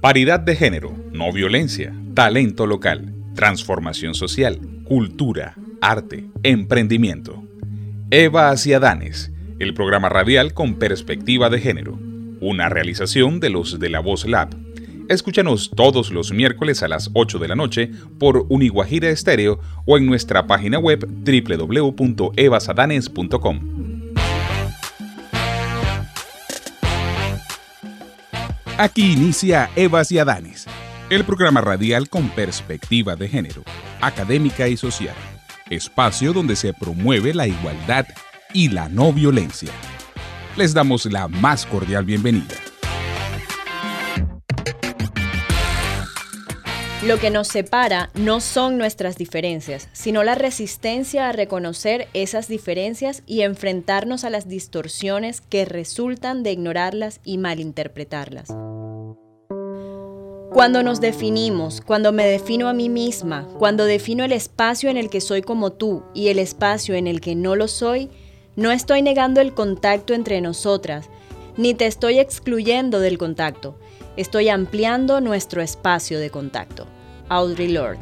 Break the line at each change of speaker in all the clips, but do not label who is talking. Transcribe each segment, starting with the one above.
Paridad de género, no violencia, talento local, transformación social, cultura, arte, emprendimiento. Eva hacia Danes, el programa radial con perspectiva de género, una realización de los de la Voz Lab. Escúchanos todos los miércoles a las 8 de la noche por Uniguajira Estéreo o en nuestra página web www.evasadanes.com. Aquí inicia Evas y Adanes, el programa radial con perspectiva de género, académica y social, espacio donde se promueve la igualdad y la no violencia. Les damos la más cordial bienvenida.
Lo que nos separa no son nuestras diferencias, sino la resistencia a reconocer esas diferencias y enfrentarnos a las distorsiones que resultan de ignorarlas y malinterpretarlas. Cuando nos definimos, cuando me defino a mí misma, cuando defino el espacio en el que soy como tú y el espacio en el que no lo soy, no estoy negando el contacto entre nosotras, ni te estoy excluyendo del contacto, estoy ampliando nuestro espacio de contacto. Audrey Lord.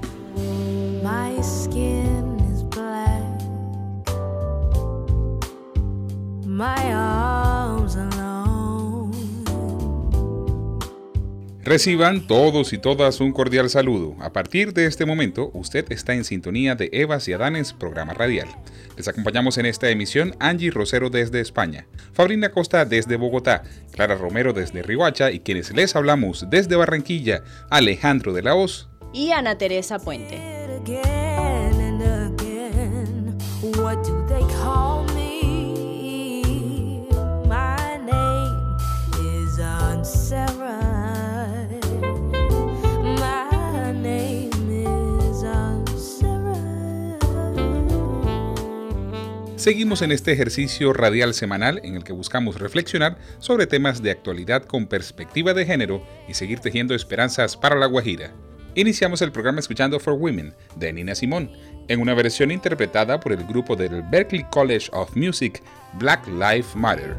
Reciban todos y todas un cordial saludo. A partir de este momento, usted está en sintonía de Evas y Adanes, programa radial. Les acompañamos en esta emisión Angie Rosero desde España, Fabrina Costa desde Bogotá, Clara Romero desde Rihuacha y quienes les hablamos desde Barranquilla, Alejandro de la Hoz
y Ana Teresa Puente.
Seguimos en este ejercicio radial semanal en el que buscamos reflexionar sobre temas de actualidad con perspectiva de género y seguir tejiendo esperanzas para la Guajira. Iniciamos el programa escuchando For Women de Nina Simone, en una versión interpretada por el grupo del Berklee College of Music Black Lives Matter.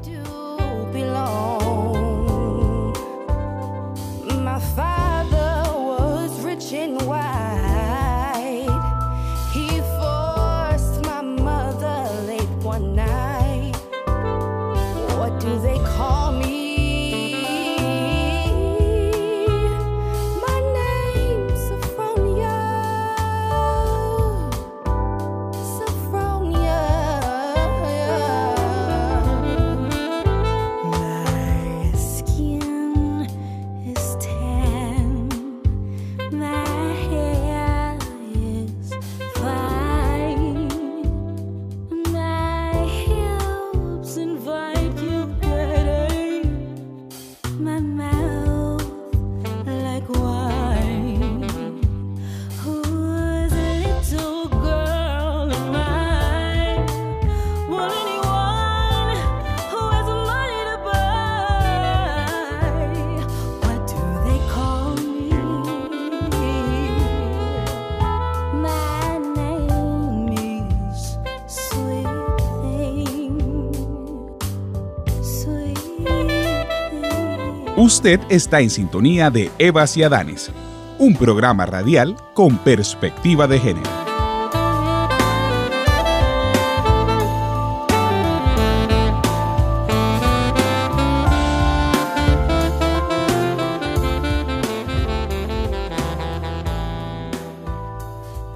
Usted está en sintonía de Evas y Adanes, un programa radial con perspectiva de género.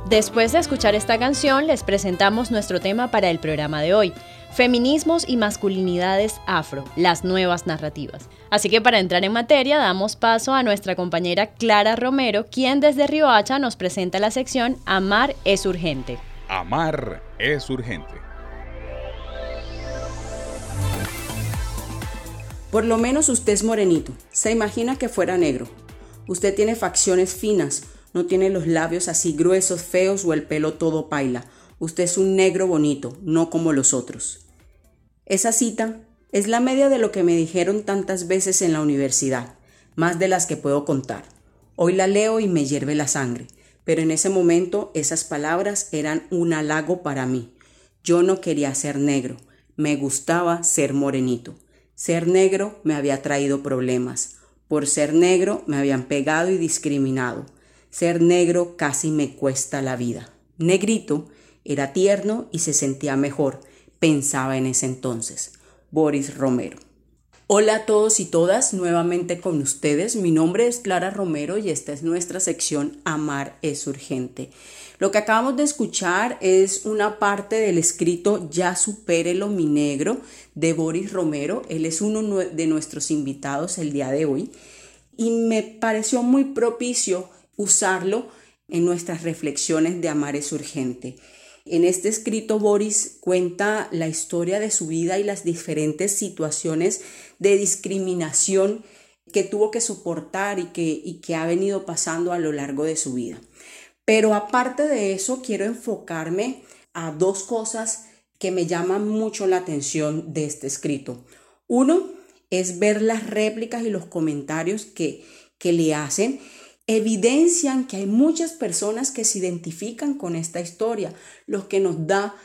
Después de escuchar esta canción, les presentamos nuestro tema para el programa de hoy, Feminismos y masculinidades afro, las nuevas narrativas. Así que para entrar en materia damos paso a nuestra compañera Clara Romero, quien desde Riohacha nos presenta la sección Amar es urgente.
Amar es urgente.
Por lo menos usted es morenito. Se imagina que fuera negro. Usted tiene facciones finas, no tiene los labios así gruesos, feos o el pelo todo paila. Usted es un negro bonito, no como los otros. Esa cita es la media de lo que me dijeron tantas veces en la universidad, más de las que puedo contar. Hoy la leo y me hierve la sangre, pero en ese momento esas palabras eran un halago para mí. Yo no quería ser negro, me gustaba ser morenito. Ser negro me había traído problemas. Por ser negro me habían pegado y discriminado. Ser negro casi me cuesta la vida. Negrito era tierno y se sentía mejor, pensaba en ese entonces. Boris Romero. Hola a todos y todas, nuevamente con ustedes. Mi nombre es Clara Romero y esta es nuestra sección Amar es urgente. Lo que acabamos de escuchar es una parte del escrito Ya supérelo mi negro de Boris Romero. Él es uno de nuestros invitados el día de hoy y me pareció muy propicio usarlo en nuestras reflexiones de Amar es urgente. En este escrito Boris cuenta la historia de su vida y las diferentes situaciones de discriminación que tuvo que soportar y que, y que ha venido pasando a lo largo de su vida. Pero aparte de eso, quiero enfocarme a dos cosas que me llaman mucho la atención de este escrito. Uno es ver las réplicas y los comentarios que, que le hacen evidencian que hay muchas personas que se identifican con esta historia, lo que nos da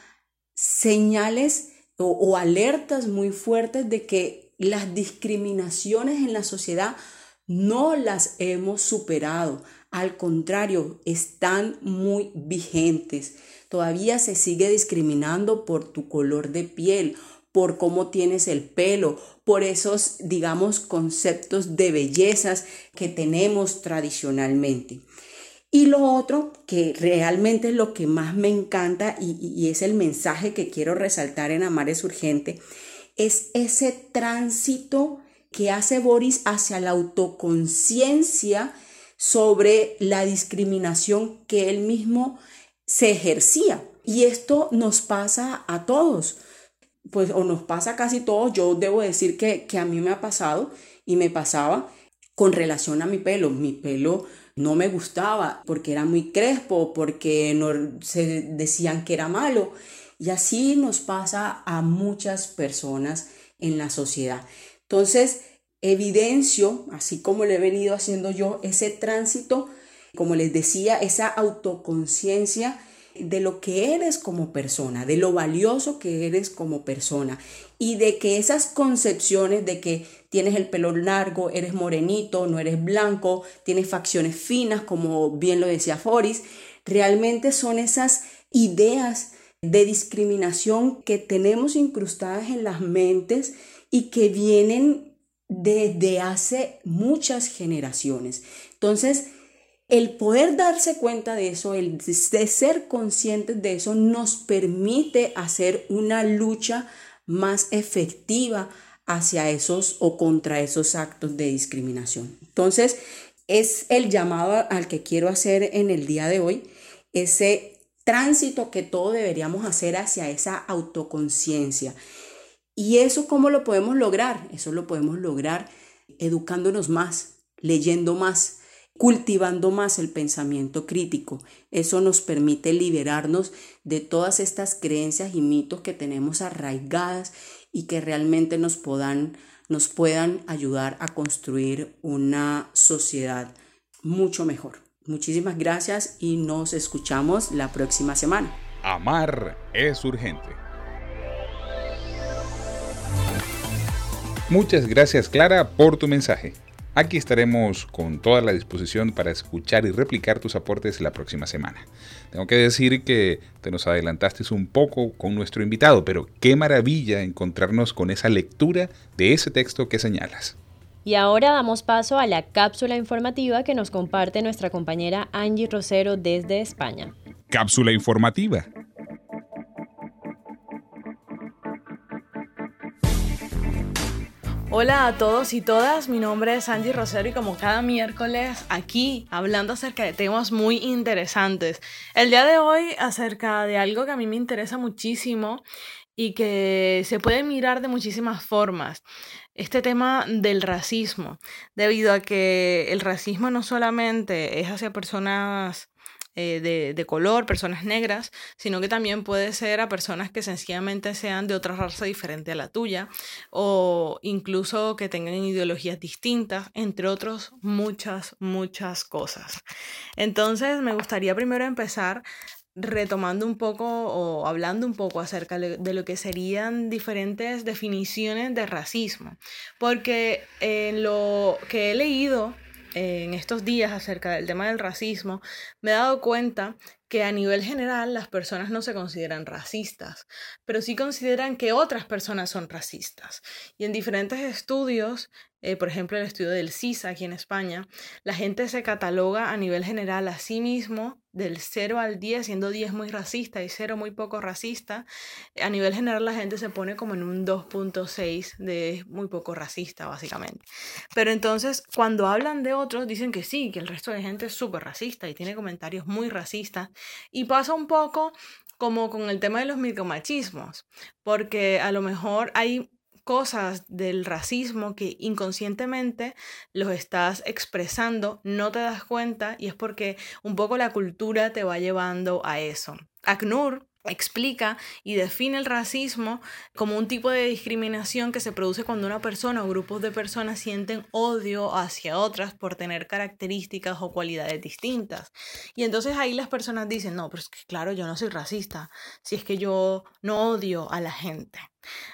señales o, alertas muy fuertes de que las discriminaciones en la sociedad no las hemos superado. Al contrario, están muy vigentes. Todavía se sigue discriminando por tu color de piel por cómo tienes el pelo, por esos, digamos, conceptos de bellezas que tenemos tradicionalmente. Y lo otro, que realmente es lo que más me encanta y, es el mensaje que quiero resaltar en Amar es Urgente, es ese tránsito que hace Boris hacia la autoconciencia sobre la discriminación que él mismo se ejercía. Y esto nos pasa a todos pues o nos pasa casi todos, yo debo decir que, a mí me ha pasado y me pasaba con relación a mi pelo. Mi pelo no me gustaba porque era muy crespo, porque no, se decían que era malo. Y así nos pasa a muchas personas en la sociedad. Entonces, evidencio, así como lo he venido haciendo yo, ese tránsito, como les decía, esa autoconciencia de lo que eres como persona, de lo valioso que eres como persona y de que esas concepciones de que tienes el pelo largo, eres morenito, no eres blanco, tienes facciones finas, como bien lo decía Foris, realmente son esas ideas de discriminación que tenemos incrustadas en las mentes y que vienen desde hace muchas generaciones. Entonces, el poder darse cuenta de eso, el de ser conscientes de eso, nos permite hacer una lucha más efectiva hacia esos o contra esos actos de discriminación. Entonces, es el llamado al que quiero hacer en el día de hoy, ese tránsito que todos deberíamos hacer hacia esa autoconciencia. ¿Y eso cómo lo podemos lograr? Eso lo podemos lograr educándonos más, leyendo más, cultivando más el pensamiento crítico. Eso nos permite liberarnos de todas estas creencias y mitos que tenemos arraigadas y que realmente nos puedan, nos puedan ayudar a construir una sociedad mucho mejor. Muchísimas gracias y nos escuchamos la próxima semana.
Amar es urgente. Muchas gracias Clara por tu mensaje. Aquí estaremos con toda la disposición para escuchar y replicar tus aportes la próxima semana. Tengo que decir que te nos adelantaste un poco con nuestro invitado, pero qué maravilla encontrarnos con esa lectura de ese texto que señalas.
Y ahora damos paso a la cápsula informativa que nos comparte nuestra compañera Angie Rosero desde España.
Cápsula informativa
Hola a todos y todas, mi nombre es Angie Rosero y como cada miércoles aquí hablando acerca de temas muy interesantes. El día de hoy acerca de algo que a mí me interesa muchísimo y que se puede mirar de muchísimas formas. Este tema del racismo, debido a que el racismo no solamente es hacia personas eh, de, de, color, personas negras, sino que también puede ser a personas que sencillamente sean de otra raza diferente a la tuya o incluso que tengan ideologías distintas, entre otros muchas, muchas cosas. Entonces me gustaría primero empezar retomando un poco o hablando un poco acerca de lo que serían diferentes definiciones de racismo, porque en lo que he leído en estos días acerca del tema del racismo, me he dado cuenta que a nivel general las personas no se consideran racistas, pero sí consideran que otras personas son racistas. Y en diferentes estudios, eh, por ejemplo el estudio del CISA aquí en España, la gente se cataloga a nivel general a sí mismo del 0 al 10, siendo 10 muy racista y 0 muy poco racista. A nivel general la gente se pone como en un 2.6 de muy poco racista, básicamente. Pero entonces, cuando hablan de otros, dicen que sí, que el resto de gente es súper racista y tiene comentarios muy racistas. Y pasa un poco como con el tema de los micromachismos, porque a lo mejor hay cosas del racismo que inconscientemente los estás expresando, no te das cuenta y es porque un poco la cultura te va llevando a eso. ACNUR explica y define el racismo como un tipo de discriminación que se produce cuando una persona o grupos de personas sienten odio hacia otras por tener características o cualidades distintas. Y entonces ahí las personas dicen, no, pero es que claro, yo no soy racista, si es que yo no odio a la gente.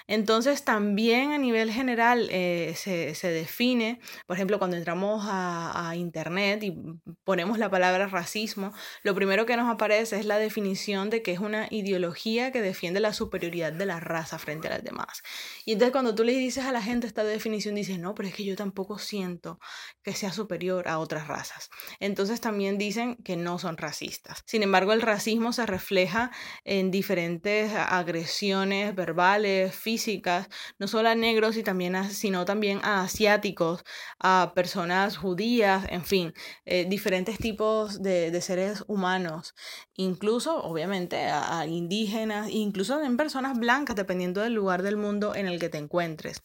Entonces también a nivel general eh, se, define, por ejemplo, cuando entramos a, a, Internet y ponemos la palabra racismo, lo primero que nos aparece es la definición de que es una ideología que defiende la superioridad de la raza frente a las demás. Y entonces cuando tú le dices a la gente esta definición, dices, no, pero es que yo tampoco siento que sea superior a otras razas. Entonces también dicen que no son racistas. Sin embargo, el racismo se refleja en diferentes agresiones verbales, físicas, no solo a negros, y también sino también a asiáticos, a personas judías, en fin, eh, diferentes tipos de, seres humanos, incluso obviamente a, a indígenas, incluso en personas blancas, dependiendo del lugar del mundo en el que te encuentres.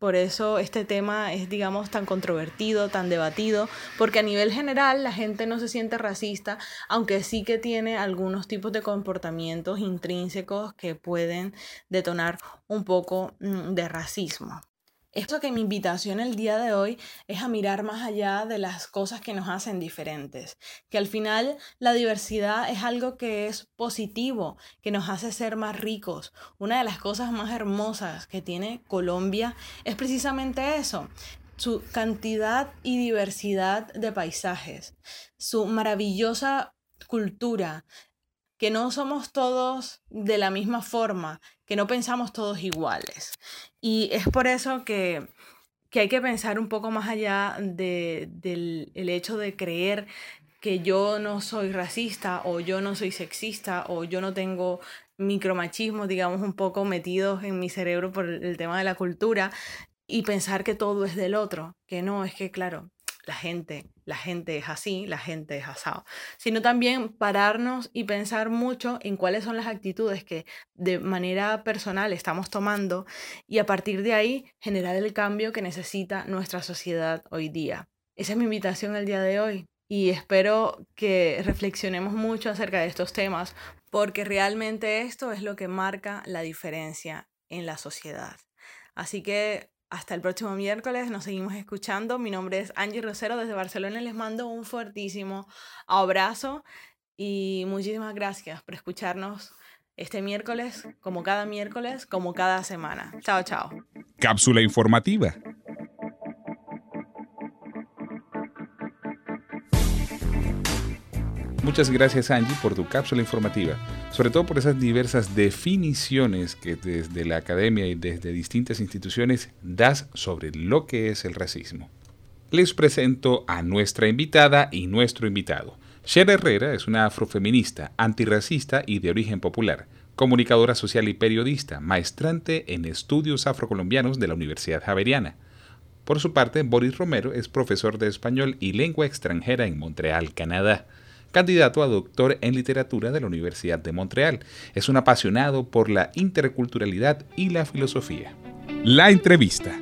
Por eso este tema es, digamos, tan controvertido, tan debatido, porque a nivel general la gente no se siente racista, aunque sí que tiene algunos tipos de comportamientos intrínsecos que pueden detonar un poco mm, de racismo. Esto que mi invitación el día de hoy es a mirar más allá de las cosas que nos hacen diferentes, que al final la diversidad es algo que es positivo, que nos hace ser más ricos. Una de las cosas más hermosas que tiene Colombia es precisamente eso, su cantidad y diversidad de paisajes, su maravillosa cultura, que no somos todos de la misma forma, que no pensamos todos iguales. Y es por eso que, hay que pensar un poco más allá del el hecho de creer que yo no soy racista o yo no soy sexista o yo no tengo micromachismo, digamos, un poco metidos en mi cerebro por el tema de la cultura y pensar que todo es del otro, que no, es que claro, la gente, la gente es así, la gente es asado, sino también pararnos y pensar mucho en cuáles son las actitudes que de manera personal estamos tomando y a partir de ahí generar el cambio que necesita nuestra sociedad hoy día. Esa es mi invitación el día de hoy y espero que reflexionemos mucho acerca de estos temas porque realmente esto es lo que marca la diferencia en la sociedad. Así que hasta el próximo miércoles, nos seguimos escuchando. Mi nombre es Angie Rosero desde Barcelona. Les mando un fuertísimo abrazo y muchísimas gracias por escucharnos este miércoles, como cada miércoles, como cada semana. Chao, chao.
Cápsula informativa. Muchas gracias Angie por tu cápsula informativa, sobre todo por esas diversas definiciones que desde la academia y desde distintas instituciones das sobre lo que es el racismo. Les presento a nuestra invitada y nuestro invitado. Sher Herrera es una afrofeminista, antirracista y de origen popular, comunicadora social y periodista, maestrante en estudios afrocolombianos de la Universidad Javeriana. Por su parte, Boris Romero es profesor de español y lengua extranjera en Montreal, Canadá candidato a doctor en literatura de la Universidad de Montreal. Es un apasionado por la interculturalidad y la filosofía. La entrevista.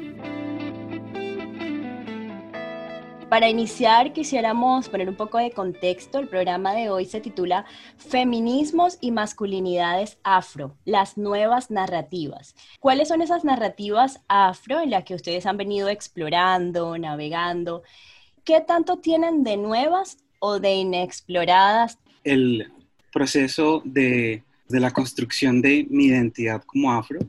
Para iniciar, quisiéramos poner un poco de contexto. El programa de hoy se titula Feminismos y masculinidades afro, las nuevas narrativas. ¿Cuáles son esas narrativas afro en las que ustedes han venido explorando, navegando? ¿Qué tanto tienen de nuevas o de inexploradas?
El proceso de, de la construcción de mi identidad como afro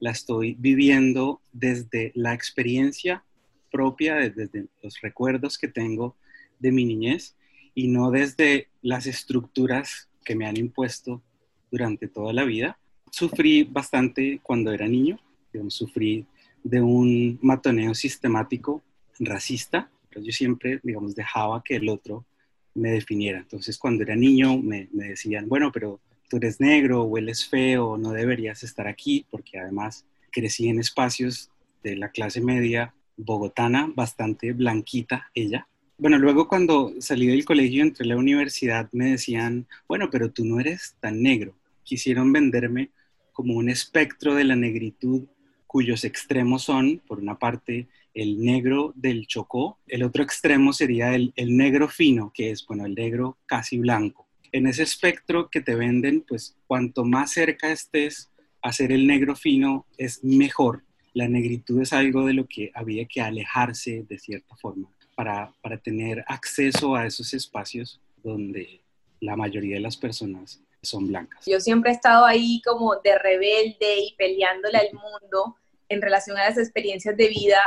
la estoy viviendo desde la experiencia propia, desde los recuerdos que tengo de mi niñez y no desde las estructuras que me han impuesto durante toda la vida. Sufrí bastante cuando era niño, sufrí de un matoneo sistemático racista, pero yo siempre, digamos, dejaba que el otro me definiera. Entonces, cuando era niño, me, me decían, bueno, pero tú eres negro, hueles feo, no deberías estar aquí, porque además crecí en espacios de la clase media bogotana, bastante blanquita ella. Bueno, luego cuando salí del colegio, entré a la universidad, me decían, bueno, pero tú no eres tan negro. Quisieron venderme como un espectro de la negritud cuyos extremos son, por una parte, el negro del Chocó, el otro extremo sería el, el negro fino, que es, bueno, el negro casi blanco en ese espectro que te venden, pues cuanto más cerca estés a ser el negro fino, es mejor. La negritud es algo de lo que había que alejarse de cierta forma para, para tener acceso a esos espacios donde la mayoría de las personas son blancas.
Yo siempre he estado ahí como de rebelde y peleándole al mundo en relación a las experiencias de vida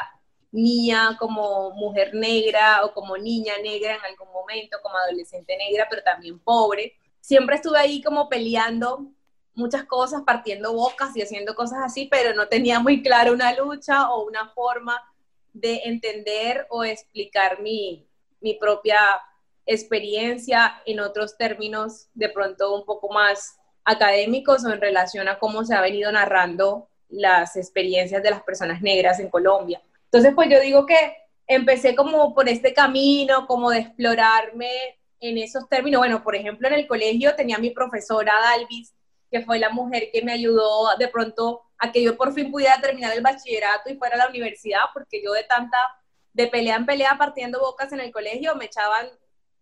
mía como mujer negra o como niña negra en algún momento, como adolescente negra, pero también pobre. Siempre estuve ahí como peleando muchas cosas, partiendo bocas y haciendo cosas así, pero no tenía muy clara una lucha o una forma de entender o explicar mi, mi propia experiencia en otros términos de pronto un poco más académicos o en relación a cómo se ha venido narrando las experiencias de las personas negras en Colombia. Entonces, pues yo digo que empecé como por este camino, como de explorarme en esos términos. Bueno, por ejemplo, en el colegio tenía mi profesora Dalvis, que fue la mujer que me ayudó de pronto a que yo por fin pudiera terminar el bachillerato y fuera a la universidad, porque yo de tanta, de pelea en pelea partiendo bocas en el colegio, me echaban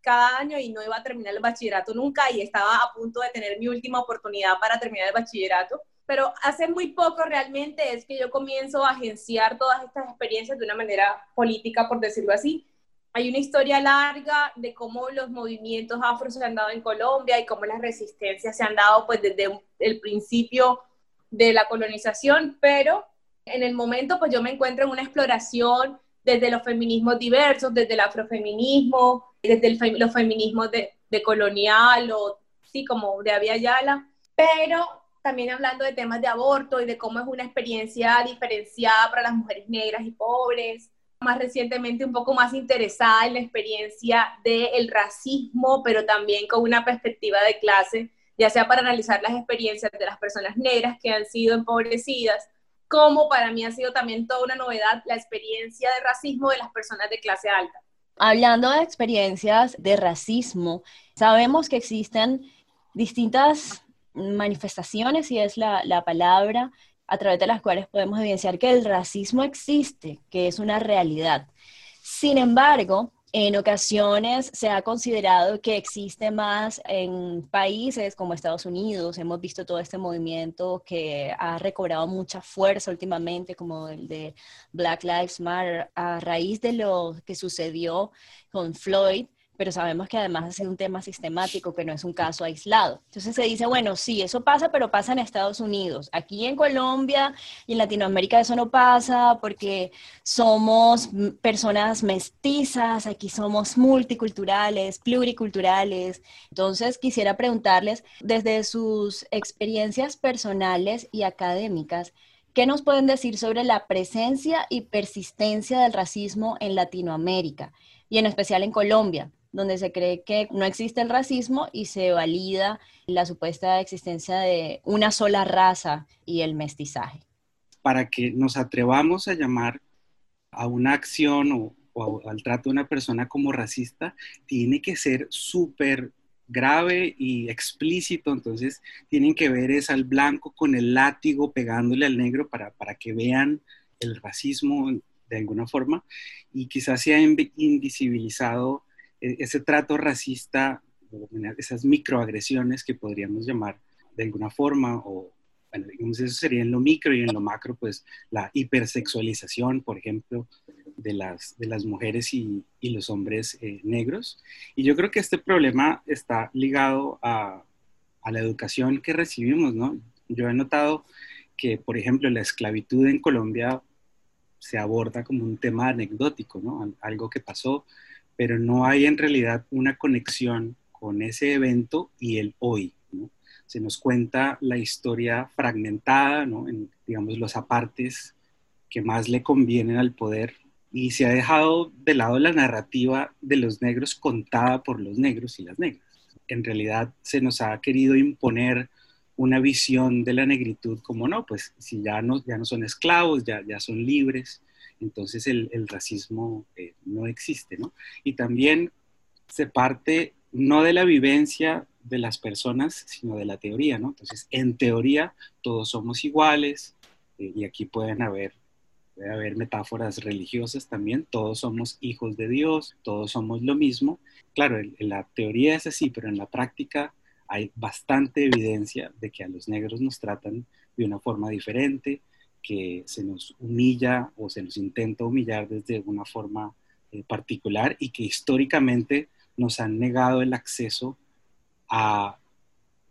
cada año y no iba a terminar el bachillerato nunca y estaba a punto de tener mi última oportunidad para terminar el bachillerato pero hace muy poco realmente es que yo comienzo a agenciar todas estas experiencias de una manera política, por decirlo así. Hay una historia larga de cómo los movimientos afro se han dado en Colombia y cómo las resistencias se han dado pues desde el principio de la colonización, pero en el momento pues yo me encuentro en una exploración desde los feminismos diversos, desde el afrofeminismo, desde los feminismos de, de colonial o sí, como de Avia Yala, pero también hablando de temas de aborto y de cómo es una experiencia diferenciada para las mujeres negras y pobres. Más recientemente un poco más interesada en la experiencia del racismo, pero también con una perspectiva de clase, ya sea para analizar las experiencias de las personas negras que han sido empobrecidas, como para mí ha sido también toda una novedad la experiencia de racismo de las personas de clase alta.
Hablando de experiencias de racismo, sabemos que existen distintas manifestaciones, y es la, la palabra a través de las cuales podemos evidenciar que el racismo existe, que es una realidad. Sin embargo, en ocasiones se ha considerado que existe más en países como Estados Unidos. Hemos visto todo este movimiento que ha recobrado mucha fuerza últimamente, como el de Black Lives Matter, a raíz de lo que sucedió con Floyd pero sabemos que además sido un tema sistemático, que no es un caso aislado. Entonces se dice, bueno, sí, eso pasa, pero pasa en Estados Unidos. Aquí en Colombia y en Latinoamérica eso no pasa porque somos personas mestizas, aquí somos multiculturales, pluriculturales. Entonces quisiera preguntarles, desde sus experiencias personales y académicas, ¿Qué nos pueden decir sobre la presencia y persistencia del racismo en Latinoamérica y en especial en Colombia? Donde se cree que no existe el racismo y se valida la supuesta existencia de una sola raza y el mestizaje.
Para que nos atrevamos a llamar a una acción o, al trato de una persona como racista, tiene que ser súper grave y explícito, entonces tienen que ver es al blanco con el látigo pegándole al negro para, para que vean el racismo de alguna forma y quizás se ha invisibilizado ese trato racista, esas microagresiones que podríamos llamar de alguna forma, o bueno, digamos, eso sería en lo micro y en lo macro, pues la hipersexualización, por ejemplo, de las, de las mujeres y, y los hombres eh, negros. Y yo creo que este problema está ligado a, a la educación que recibimos, ¿no? Yo he notado que, por ejemplo, la esclavitud en Colombia se aborda como un tema anecdótico, ¿no? Algo que pasó, pero no hay en realidad una conexión con ese evento y el hoy. Se nos cuenta la historia fragmentada, ¿no? En, digamos, los apartes que más le convienen al poder y se ha dejado de lado la narrativa de los negros contada por los negros y las negras. En realidad se nos ha querido imponer una visión de la negritud como no, pues si ya no, ya no son esclavos, ya, ya son libres, entonces el, racismo eh, no existe, ¿no? Y también se parte no de la vivencia de las personas, sino de la teoría, ¿no? Entonces, en teoría, todos somos iguales, eh, y aquí pueden haber Puede haber metáforas religiosas también, todos somos hijos de Dios, todos somos lo mismo. Claro, en, la teoría es así, pero en la práctica hay bastante evidencia de que a los negros nos tratan de una forma diferente, que se nos humilla o se nos intenta humillar desde una forma eh, particular y que históricamente nos han negado el acceso a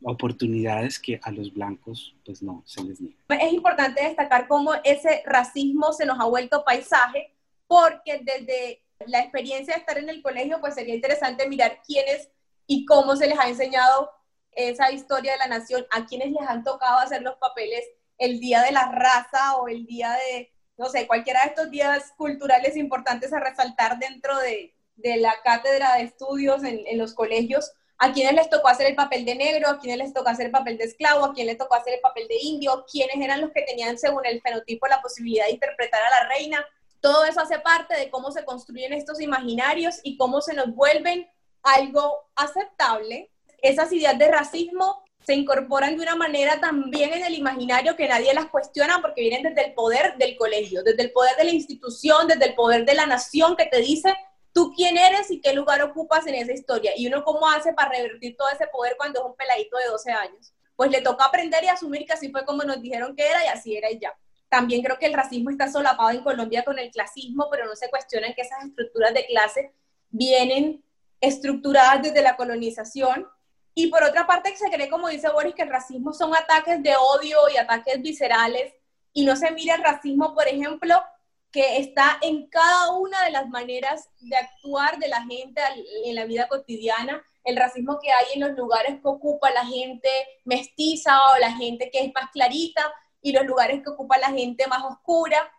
oportunidades que a los blancos pues no se les niega.
Es importante destacar cómo ese racismo se nos ha vuelto paisaje, porque desde la experiencia de estar en el colegio, pues sería interesante mirar quiénes y cómo se les ha enseñado esa historia de la nación, a quienes les han tocado hacer los papeles el día de la raza o el día de, no sé, cualquiera de estos días culturales importantes a resaltar dentro de, de la cátedra de estudios en, en los colegios, a quienes les tocó hacer el papel de negro, a quienes les tocó hacer el papel de esclavo, a quienes les tocó hacer el papel de indio, quiénes eran los que tenían según el fenotipo la posibilidad de interpretar a la reina. Todo eso hace parte de cómo se construyen estos imaginarios y cómo se nos vuelven algo aceptable. Esas ideas de racismo se incorporan de una manera también en el imaginario que nadie las cuestiona porque vienen desde el poder del colegio, desde el poder de la institución, desde el poder de la nación que te dice tú quién eres y qué lugar ocupas en esa historia. Y uno cómo hace para revertir todo ese poder cuando es un peladito de 12 años. Pues le toca aprender y asumir que así fue como nos dijeron que era y así era y ya. También creo que el racismo está solapado en Colombia con el clasismo, pero no se cuestiona que esas estructuras de clase vienen estructuradas desde la colonización. Y por otra parte, se cree, como dice Boris, que el racismo son ataques de odio y ataques viscerales, y no se mira el racismo, por ejemplo, que está en cada una de las maneras de actuar de la gente en la vida cotidiana, el racismo que hay en los lugares que ocupa la gente mestiza o la gente que es más clarita y los lugares que ocupa la gente más oscura.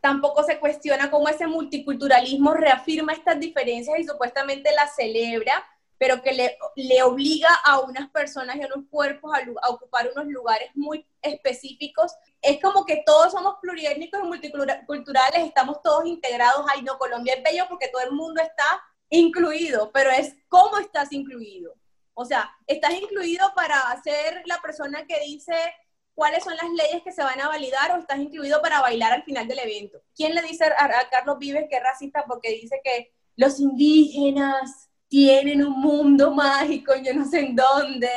Tampoco se cuestiona cómo ese multiculturalismo reafirma estas diferencias y supuestamente las celebra, pero que le, le obliga a unas personas y a unos cuerpos a, ocupar unos lugares muy específicos. Es como que todos somos pluriétnicos y multiculturales, estamos todos integrados. Ay, no, Colombia es bello porque todo el mundo está incluido, pero es cómo estás incluido. O sea, estás incluido para ser la persona que dice cuáles son las leyes que se van a validar o estás incluido para bailar al final del evento. ¿Quién le dice a, a Carlos Vives que es racista porque dice que los indígenas tienen un mundo mágico, yo no sé en dónde,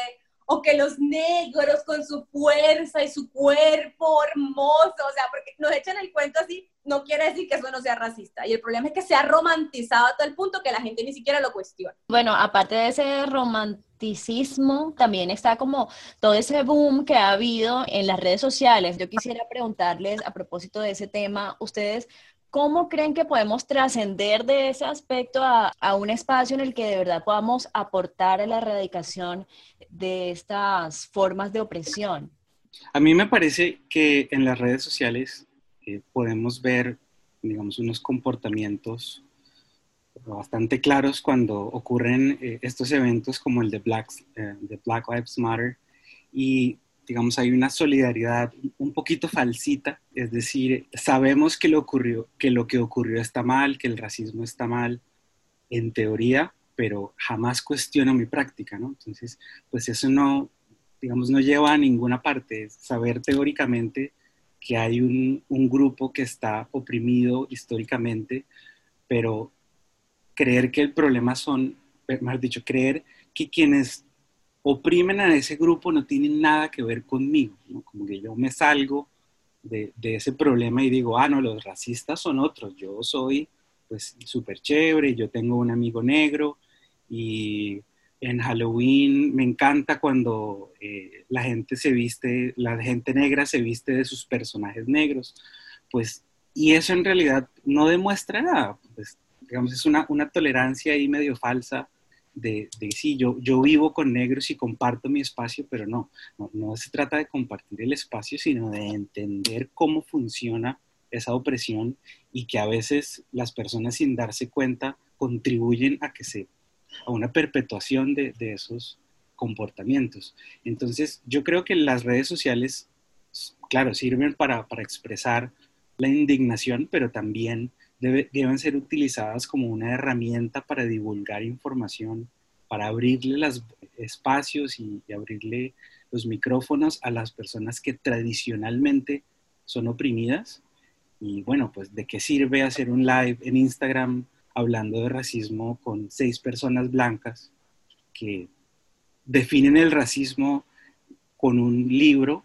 o que los negros con su fuerza y su cuerpo hermoso, o sea, porque nos echan el cuento así, no quiere decir que eso no sea racista. Y el problema es que se ha romantizado a tal punto que la gente ni siquiera lo cuestiona.
Bueno, aparte de ese romanticismo, también está como todo ese boom que ha habido en las redes sociales. Yo quisiera preguntarles a propósito de ese tema, ustedes ¿Cómo creen que podemos trascender de ese aspecto a, un espacio en el que de verdad podamos aportar a la erradicación de estas formas de opresión?
A mí me parece que en las redes sociales eh, podemos ver, digamos, unos comportamientos bastante claros cuando ocurren eh, estos eventos como el de Black, eh, de Black Lives Matter y digamos, hay una solidaridad un poquito falsita, es decir, sabemos que lo, ocurrió, que lo que ocurrió está mal, que el racismo está mal, en teoría, pero jamás cuestiono mi práctica, ¿no? Entonces, pues eso no, digamos, no lleva a ninguna parte, saber teóricamente que hay un, un grupo que está oprimido históricamente, pero creer que el problema son, más dicho, creer que quienes oprimen a ese grupo no tienen nada que ver conmigo, ¿no? Como que yo me salgo de, de, ese problema y digo, ah, no, los racistas son otros, yo soy pues súper chévere, yo tengo un amigo negro y en Halloween me encanta cuando eh, la gente se viste, la gente negra se viste de sus personajes negros, pues, y eso en realidad no demuestra nada, pues, digamos, es una, una tolerancia ahí medio falsa de, de, yo, yo vivo con negros y comparto mi espacio, pero no, no, no se trata de compartir el espacio, sino de entender cómo funciona esa opresión y que a veces las personas sin darse cuenta contribuyen a que se a una perpetuación de, de esos comportamientos. Entonces, yo creo que las redes sociales, claro, sirven para, para expresar la indignación, pero también deben ser utilizadas como una herramienta para divulgar información, para abrirle los espacios y, y abrirle los micrófonos a las personas que tradicionalmente son oprimidas. Y bueno, pues de qué sirve hacer un live en Instagram hablando de racismo con seis personas blancas que definen el racismo con un libro,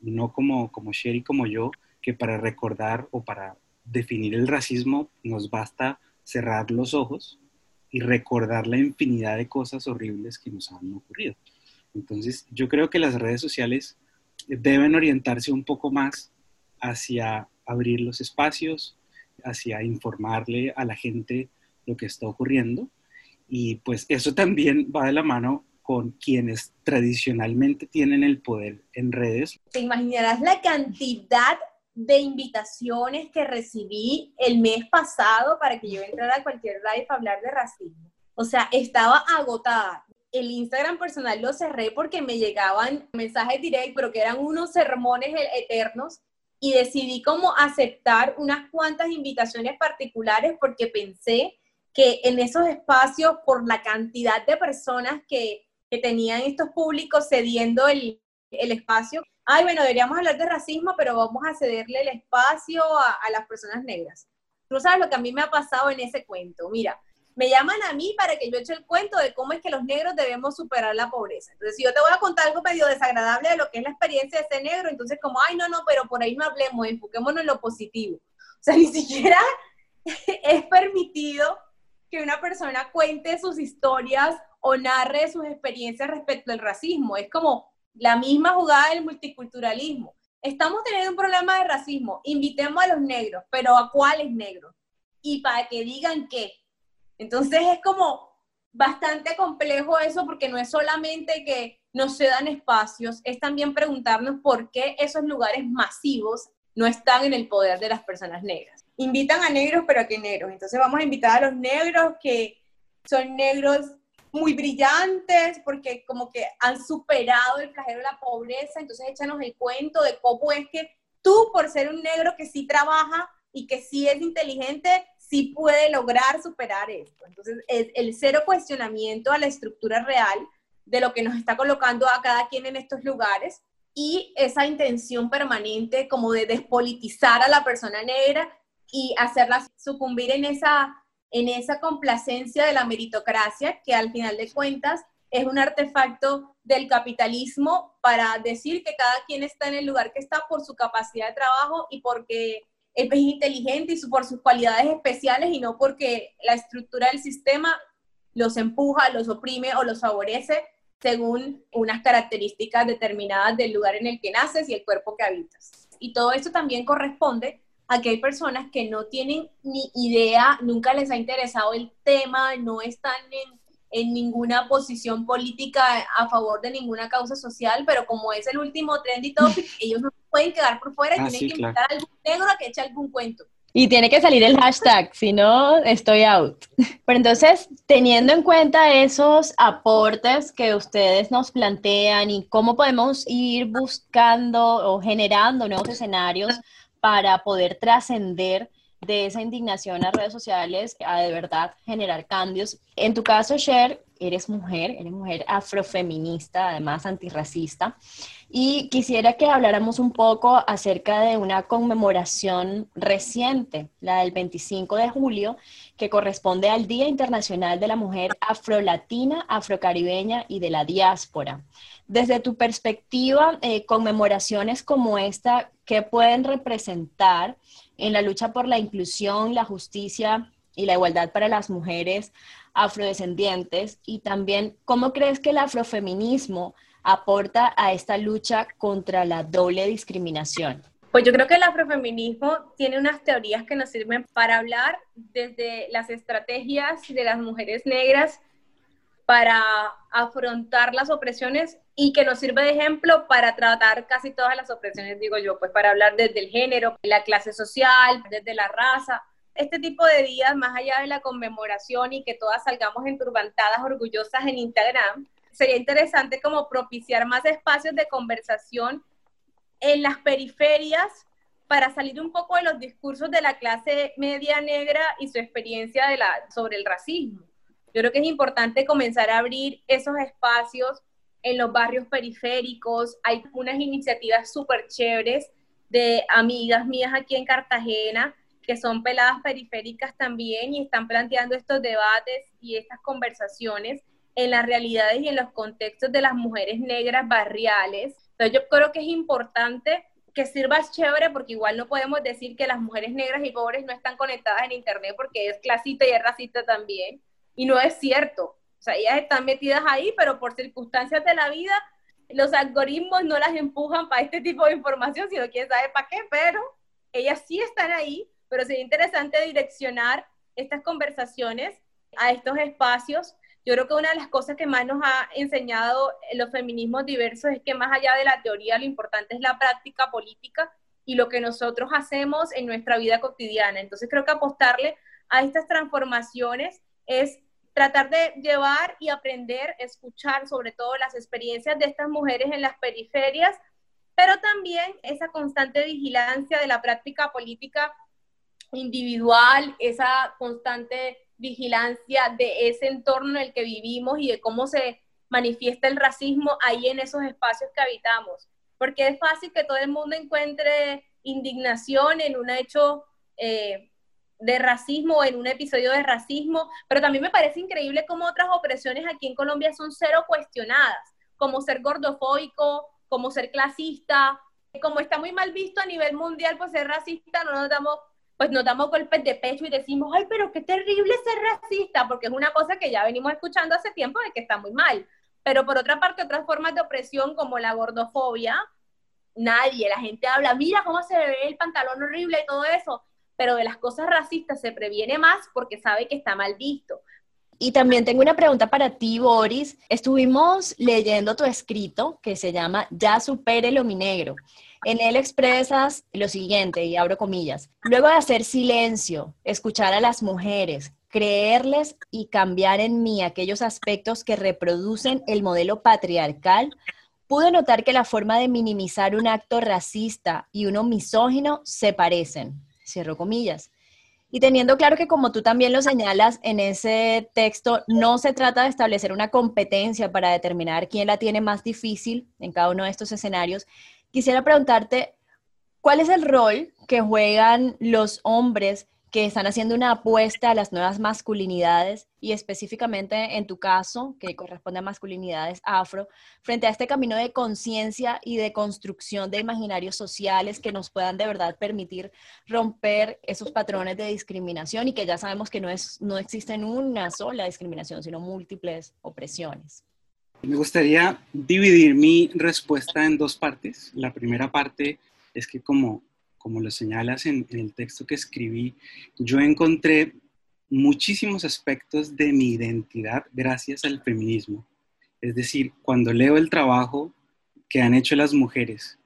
no como, como Sherry, como yo, que para recordar o para definir el racismo nos basta cerrar los ojos y recordar la infinidad de cosas horribles que nos han ocurrido. Entonces, yo creo que las redes sociales deben orientarse un poco más hacia abrir los espacios, hacia informarle a la gente lo que está ocurriendo. Y pues eso también va de la mano con quienes tradicionalmente tienen el poder en redes.
Te imaginarás la cantidad de invitaciones que recibí el mes pasado para que yo entrara a cualquier live a hablar de racismo. O sea, estaba agotada. El Instagram personal lo cerré porque me llegaban mensajes directos, pero que eran unos sermones e-, eternos y decidí como aceptar unas cuantas invitaciones particulares porque pensé que en esos espacios, por la cantidad de personas que, que tenían estos públicos cediendo el, el, espacio, ay, bueno, deberíamos hablar de racismo, pero vamos a cederle el espacio a, a las personas negras. Tú sabes lo que a mí me ha pasado en ese cuento. Mira, me llaman a mí para que yo eche el cuento de cómo es que los negros debemos superar la pobreza. Entonces, si yo te voy a contar algo medio desagradable de lo que es la experiencia de ser negro, entonces como, ay, no, no, pero por ahí no hablemos, enfoquémonos en lo positivo. O sea, ni siquiera es permitido que una persona cuente sus historias o narre sus experiencias respecto al racismo. Es como la misma jugada del multiculturalismo. Estamos teniendo un problema de racismo, invitemos a los negros, pero ¿a cuáles negros? Y para que digan qué. Entonces es como bastante complejo eso porque no es solamente que no se dan espacios, es también preguntarnos por qué esos lugares masivos no están en el poder de las personas negras. Invitan a negros, pero ¿a qué negros? Entonces vamos a invitar a los negros que son negros muy brillantes porque como que han superado el flagelo de la pobreza, entonces échanos el cuento de cómo es que tú, por ser un negro que sí trabaja y que sí es inteligente, sí puede lograr superar esto. Entonces, es el cero cuestionamiento a la estructura real de lo que nos está colocando a cada quien en estos lugares y esa intención permanente como de despolitizar a la persona negra y hacerla sucumbir en esa, en esa complacencia de la meritocracia, que al final de cuentas es un artefacto del capitalismo para decir que cada quien está en el lugar que está por su capacidad de trabajo y porque es inteligente y por sus cualidades especiales y no porque la estructura del sistema los empuja, los oprime o los favorece según unas características determinadas del lugar en el que naces y el cuerpo que habitas. Y todo esto también corresponde a que hay personas que no tienen ni idea, nunca les ha interesado el tema, no están en, en ninguna posición política a favor de ninguna causa social, pero como es el último trendy topic, ellos no pueden quedar por fuera y ah, tienen sí, que invitar claro. a algún negro a que eche algún cuento.
Y tiene que salir el hashtag, si no, estoy out. Pero entonces, teniendo en cuenta esos aportes que ustedes nos plantean y cómo podemos ir buscando o generando nuevos escenarios para poder trascender de esa indignación a redes sociales a de verdad generar cambios. En tu caso, Cher, eres mujer, eres mujer afrofeminista, además antirracista, y quisiera que habláramos un poco acerca de una conmemoración reciente, la del 25 de julio, que corresponde al Día Internacional de la Mujer Afrolatina, Afrocaribeña y de la Diáspora. Desde tu perspectiva, eh, conmemoraciones como esta, ¿qué pueden representar en la lucha por la inclusión, la justicia y la igualdad para las mujeres afrodescendientes y también cómo crees que el afrofeminismo aporta a esta lucha contra la doble discriminación.
Pues yo creo que el afrofeminismo tiene unas teorías que nos sirven para hablar desde las estrategias de las mujeres negras para afrontar las opresiones y que nos sirve de ejemplo para tratar casi todas las opresiones, digo yo, pues para hablar desde el género, la clase social, desde la raza. Este tipo de días, más allá de la conmemoración y que todas salgamos enturbantadas, orgullosas en Instagram, sería interesante como propiciar más espacios de conversación en las periferias para salir un poco de los discursos de la clase media negra y su experiencia de la, sobre el racismo. Yo creo que es importante comenzar a abrir esos espacios en los barrios periféricos. Hay unas iniciativas súper chéveres de amigas mías aquí en Cartagena que son peladas periféricas también y están planteando estos debates y estas conversaciones en las realidades y en los contextos de las mujeres negras barriales entonces yo creo que es importante que sirva chévere porque igual no podemos decir que las mujeres negras y pobres no están conectadas en internet porque es clasista y es racista también. Y no es cierto. O sea, ellas están metidas ahí, pero por circunstancias de la vida, los algoritmos no las empujan para este tipo de información, sino quién sabe para qué, pero ellas sí están ahí, pero sería interesante direccionar estas conversaciones a estos espacios yo creo que una de las cosas que más nos ha enseñado los feminismos diversos es que más allá de la teoría, lo importante es la práctica política y lo que nosotros hacemos en nuestra vida cotidiana. Entonces creo que apostarle a estas transformaciones es tratar de llevar y aprender, escuchar sobre todo las experiencias de estas mujeres en las periferias, pero también esa constante vigilancia de la práctica política individual, esa constante vigilancia de ese entorno en el que vivimos y de cómo se manifiesta el racismo ahí en esos espacios que habitamos. Porque es fácil que todo el mundo encuentre indignación en un hecho eh, de racismo o en un episodio de racismo, pero también me parece increíble cómo otras opresiones aquí en Colombia son cero cuestionadas, como ser gordofóbico, como ser clasista, como está muy mal visto a nivel mundial, pues ser racista no nos damos pues nos damos golpes de pecho y decimos, ay, pero qué terrible ser racista, porque es una cosa que ya venimos escuchando hace tiempo de que está muy mal. Pero por otra parte, otras formas de opresión como la gordofobia, nadie, la gente habla, mira cómo se ve el pantalón horrible y todo eso, pero de las cosas racistas se previene más porque sabe que está mal visto.
Y también tengo una pregunta para ti, Boris. Estuvimos leyendo tu escrito que se llama Ya supere lo mi negro. En él expresas lo siguiente, y abro comillas, luego de hacer silencio, escuchar a las mujeres, creerles y cambiar en mí aquellos aspectos que reproducen el modelo patriarcal, pude notar que la forma de minimizar un acto racista y uno misógino se parecen. Cierro comillas. Y teniendo claro que como tú también lo señalas en ese texto, no se trata de establecer una competencia para determinar quién la tiene más difícil en cada uno de estos escenarios, quisiera preguntarte, ¿cuál es el rol que juegan los hombres que están haciendo una apuesta a las nuevas masculinidades y específicamente en tu caso, que corresponde a masculinidades afro, frente a este camino de conciencia y de construcción de imaginarios sociales que nos puedan de verdad permitir romper esos patrones de discriminación y que ya sabemos que no, es, no existen una sola discriminación, sino múltiples opresiones.
Me gustaría dividir mi respuesta en dos partes. La primera parte es que como, como lo señalas en, el texto que escribí, yo encontré muchísimos aspectos de mi identidad gracias al feminismo. Es decir, cuando leo el trabajo que han hecho las mujeres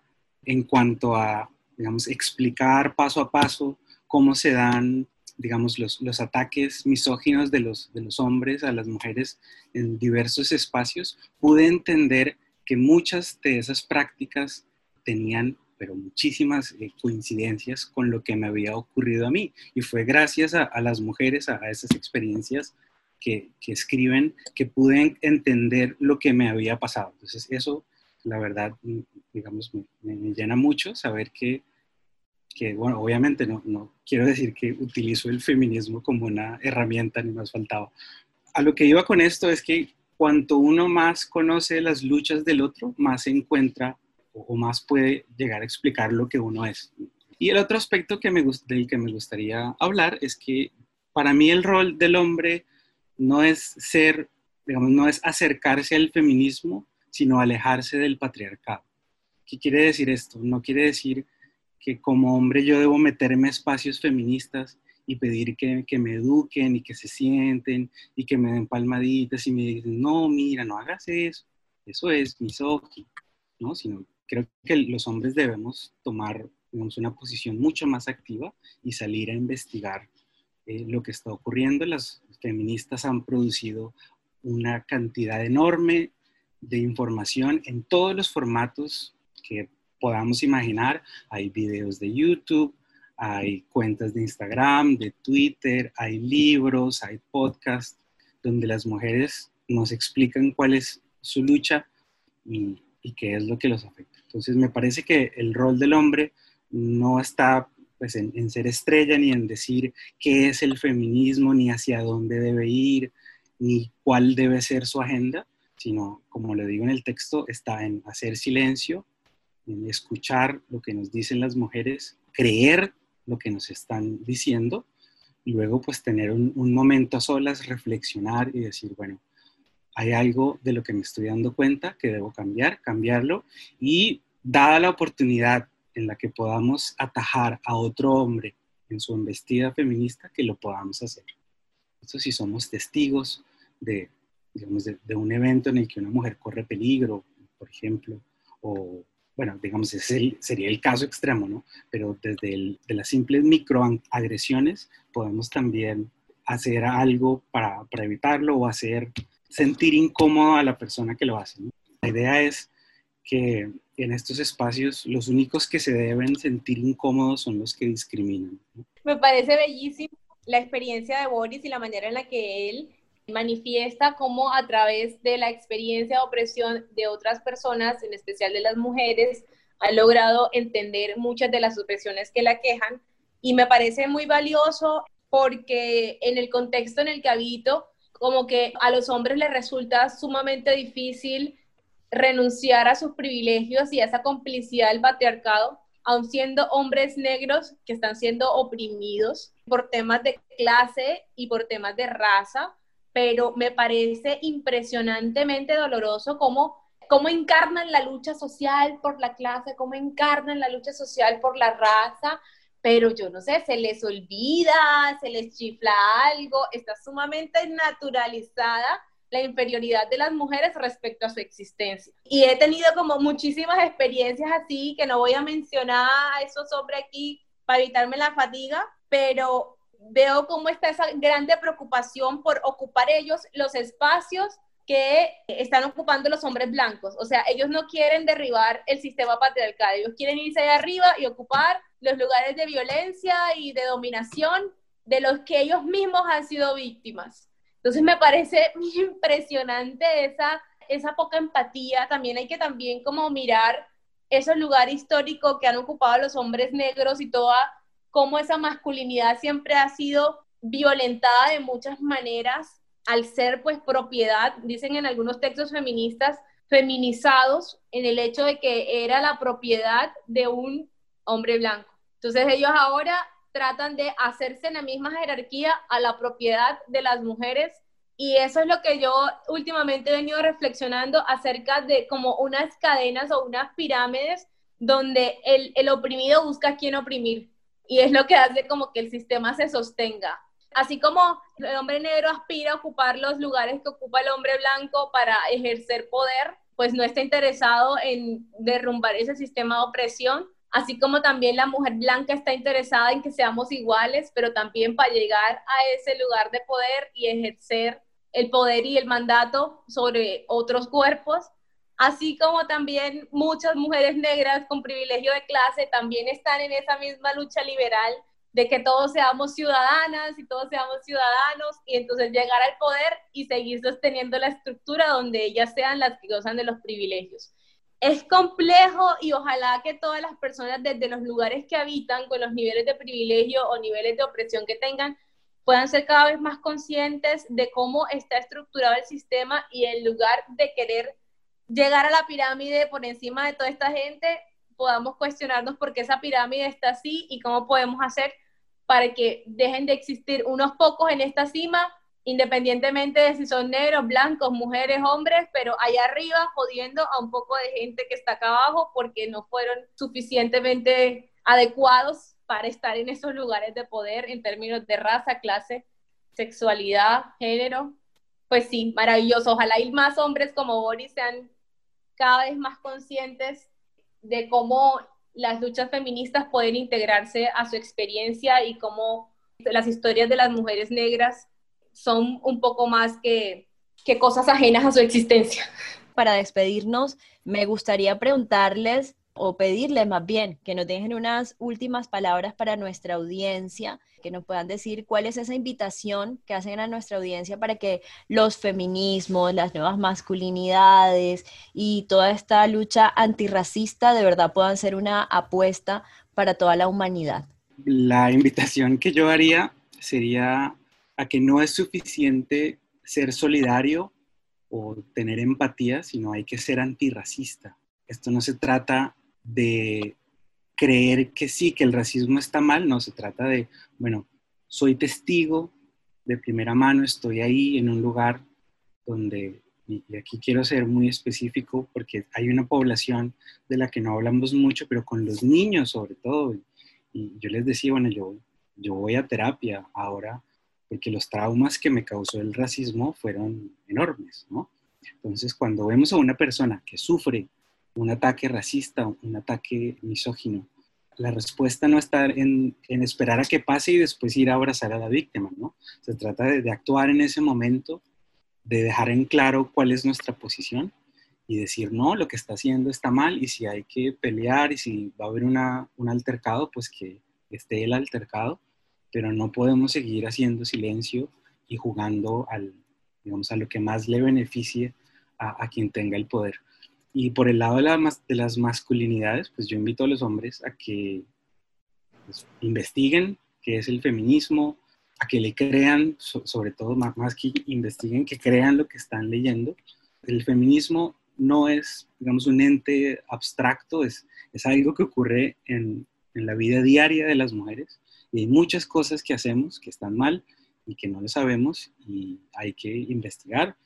en cuanto a, digamos, explicar paso a paso cómo se dan digamos, los, ataques misóginos de los hombres a las mujeres en diversos espacios, pude entender que muchas de esas prácticas tenían, pero muchísimas eh, coincidencias con lo que me había ocurrido a mí. Y fue gracias a, a las mujeres, a, a, esas experiencias que, que escriben, que pude entender lo que me había pasado. Entonces, eso, la verdad, digamos, me, me llena mucho saber que que, bueno, obviamente no, no quiero decir que utilizo el feminismo como una herramienta, ni más faltaba. A lo que iba con esto es que cuanto uno más conoce las luchas del otro, más se encuentra o más puede llegar a explicar lo que uno es. Y el otro aspecto que me, del que me gustaría hablar es que para mí el rol del hombre no es ser, digamos, no es acercarse al feminismo, sino alejarse del patriarcado. ¿Qué quiere decir esto? No quiere decir que como hombre yo debo meterme a espacios feministas y pedir que, que, me eduquen y que se sienten y que me den palmaditas y me dicen, no, mira, no hagas eso, eso es misógino, ¿no? Sino creo que los hombres debemos tomar una posición mucho más activa y salir a investigar eh, lo que está ocurriendo. Las feministas han producido una cantidad enorme de información en todos los formatos que podamos imaginar. Hay videos de YouTube, hay cuentas de Instagram, de Twitter, hay libros, hay podcasts donde las mujeres nos explican cuál es su lucha y, y qué es lo que los afecta. Entonces me parece que el rol del hombre no está pues, en, ser estrella ni en decir qué es el feminismo, ni hacia dónde debe ir, ni cuál debe ser su agenda, sino, como le digo en el texto, está en hacer silencio, en escuchar lo que nos dicen las mujeres, creer lo que nos están diciendo, y luego pues tener un, un momento a solas, reflexionar y decir, bueno, hay algo de lo que me estoy dando cuenta que debo cambiar, cambiarlo, y dada la oportunidad en la que podamos atajar a otro hombre en su embestida feminista, que lo podamos hacer. Esto si somos testigos de, digamos, de, un evento en el que una mujer corre peligro, por ejemplo, o, bueno, digamos, ese sería el caso extremo, ¿no? Pero desde de las simples microagresiones podemos también hacer algo para, para, evitarlo o hacer sentir incómodo a la persona que lo hace. La idea es que en estos espacios los únicos que se deben sentir incómodos son los que discriminan.
Me parece bellísimo la experiencia de Boris y la manera en la que él manifiesta cómo a través de la experiencia de opresión de otras personas, en especial de las mujeres, ha logrado entender muchas de las opresiones que la quejan y me parece muy valioso porque en el contexto en el que habito, como que a los hombres les resulta sumamente difícil renunciar a sus privilegios y a esa complicidad del patriarcado, aun siendo hombres negros que están siendo oprimidos por temas de clase y por temas de raza, pero me parece impresionantemente doloroso cómo, cómo encarnan la lucha social por la clase, cómo encarnan la lucha social por la raza, pero yo no sé, se les olvida, se les chifla algo, está sumamente naturalizada la inferioridad de las mujeres respecto a su existencia. Y he tenido como muchísimas experiencias así, que no voy a mencionar a esos hombres aquí para evitarme la fatiga, pero veo cómo está esa grande preocupación por ocupar ellos los espacios que están ocupando los hombres blancos. O sea, ellos no quieren derribar el sistema patriarcal, ellos quieren irse de arriba y ocupar los lugares de violencia y de dominación de los que ellos mismos han sido víctimas. Entonces me parece impresionante esa, esa poca empatía. También hay que también como mirar esos lugares históricos que han ocupado los hombres negros y toda, cómo esa masculinidad siempre ha sido violentada de muchas maneras al ser pues propiedad, dicen en algunos textos feministas, feminizados en el hecho de que era la propiedad de un hombre blanco. Entonces ellos ahora tratan de hacerse en la misma jerarquía a la propiedad de las mujeres y eso es lo que yo últimamente he venido reflexionando acerca de como unas cadenas o unas pirámides donde el, el oprimido busca a quien oprimir y es lo que hace como que el sistema se sostenga. Así como el hombre negro aspira a ocupar los lugares que ocupa el hombre blanco para ejercer poder, pues no está interesado en derrumbar ese sistema de opresión, así como también la mujer blanca está interesada en que seamos iguales, pero también para llegar a ese lugar de poder y ejercer el poder y el mandato sobre otros cuerpos, así como también muchas mujeres negras con privilegio de clase también están en esa misma lucha liberal de que todos seamos ciudadanas y todos seamos ciudadanos y entonces llegar al poder y seguir sosteniendo la estructura donde ellas sean las que gozan de los privilegios. Es complejo y ojalá que todas las personas desde los lugares que habitan, con los niveles de privilegio o niveles de opresión que tengan, puedan ser cada vez más conscientes de cómo está estructurado el sistema y en lugar de querer llegar a la pirámide por encima de toda esta gente, podamos cuestionarnos por qué esa pirámide está así y cómo podemos hacer para que dejen de existir unos pocos en esta cima, independientemente de si son negros, blancos, mujeres, hombres, pero allá arriba jodiendo a un poco de gente que está acá abajo porque no fueron suficientemente adecuados para estar en esos lugares de poder en términos de raza, clase, sexualidad, género. Pues sí, maravilloso. Ojalá y más hombres como Boris sean cada vez más conscientes de cómo las luchas feministas pueden integrarse a su experiencia y cómo las historias de las mujeres negras son un poco más que, que cosas ajenas a su existencia.
Para despedirnos, me gustaría preguntarles o pedirles más bien que nos dejen unas últimas palabras para nuestra audiencia, que nos puedan decir cuál es esa invitación que hacen a nuestra audiencia para que los feminismos, las nuevas masculinidades y toda esta lucha antirracista de verdad puedan ser una apuesta para toda la humanidad.
La invitación que yo haría sería a que no es suficiente ser solidario o tener empatía, sino hay que ser antirracista. Esto no se trata de creer que sí, que el racismo está mal, no, se trata de, bueno, soy testigo de primera mano, estoy ahí en un lugar donde, y aquí quiero ser muy específico porque hay una población de la que no hablamos mucho, pero con los niños sobre todo, y yo les decía, bueno, yo, yo voy a terapia ahora porque los traumas que me causó el racismo fueron enormes, ¿no? Entonces, cuando vemos a una persona que sufre un ataque racista, un ataque misógino. La respuesta no está en, esperar a que pase y después ir a abrazar a la víctima, ¿no? Se trata de, actuar en ese momento, de dejar en claro cuál es nuestra posición y decir, no, lo que está haciendo está mal y si hay que pelear y si va a haber un altercado, pues que esté el altercado, pero no podemos seguir haciendo silencio y jugando al, digamos, a lo que más le beneficie a quien tenga el poder. Y por el lado de, las masculinidades, pues yo invito a los hombres a que pues, investiguen qué es el feminismo, a que le crean, sobre todo más, que investiguen, que crean lo que están leyendo. El feminismo no es, digamos, un ente abstracto, es, es algo que ocurre en, en la vida diaria de las mujeres y hay muchas cosas que hacemos que están mal y que no lo sabemos y hay que investigar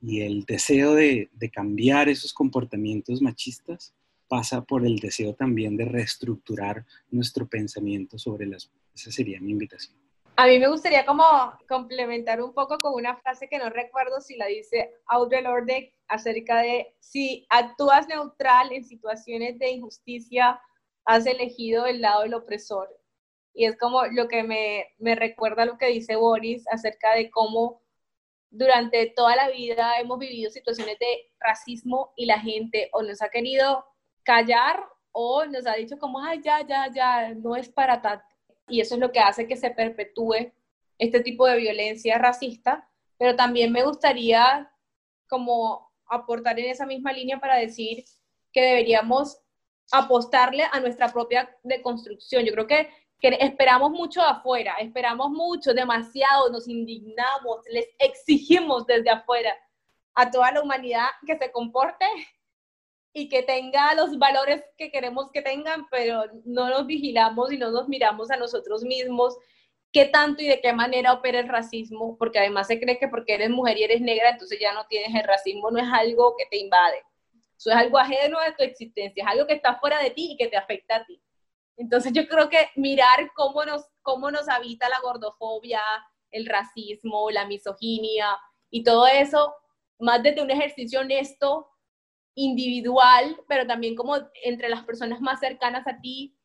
y el deseo de, cambiar esos comportamientos machistas pasa por el deseo también de reestructurar nuestro pensamiento sobre las... Esa sería mi invitación.
A mí me gustaría como complementar un poco con una frase que no recuerdo si la dice Audre Lorde acerca de si actúas neutral en situaciones de injusticia, has elegido el lado del opresor. Y es como lo que me, me recuerda lo que dice Boris acerca de cómo durante toda la vida hemos vivido situaciones de racismo y la gente o nos ha querido callar o nos ha dicho como, ay, ya, ya, ya, no es para tanto. Y eso es lo que hace que se perpetúe este tipo de violencia racista. Pero también me gustaría como aportar en esa misma línea para decir que deberíamos apostarle a nuestra propia deconstrucción. Yo creo que que esperamos mucho afuera, esperamos mucho, demasiado, nos indignamos, les exigimos desde afuera a toda la humanidad que se comporte y que tenga los valores que queremos que tengan, pero no nos vigilamos y no nos miramos a nosotros mismos qué tanto y de qué manera opera el racismo, porque además se cree que porque eres mujer y eres negra, entonces ya no tienes el racismo, no es algo que te invade, eso es algo ajeno de tu existencia, es algo que está fuera de ti y que te afecta a ti. Entonces yo creo que mirar cómo nos, cómo nos habita la gordofobia, el racismo, la misoginia y todo eso, más desde un ejercicio honesto, individual, pero también como entre las personas más cercanas a ti,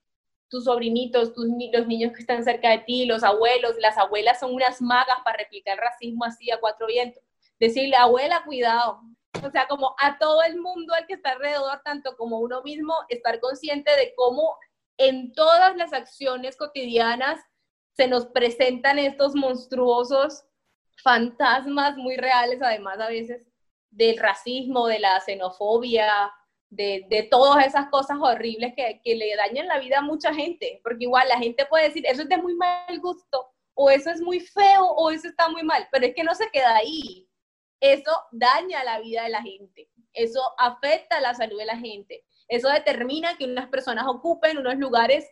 tus sobrinitos, tus, los niños que están cerca de ti, los abuelos, las abuelas son unas magas para replicar racismo así a cuatro vientos. Decirle, abuela, cuidado. O sea, como a todo el mundo al que está alrededor, tanto como uno mismo, estar consciente de cómo en todas las acciones cotidianas se nos presentan estos monstruosos fantasmas muy reales, además a veces del racismo, de la xenofobia, de, todas esas cosas horribles que, que, le dañan la vida a mucha gente, porque igual la gente puede decir, eso es de muy mal gusto, o eso es muy feo, o eso está muy mal, pero es que no se queda ahí. Eso daña la vida de la gente, eso afecta la salud de la gente, eso determina que unas personas ocupen unos lugares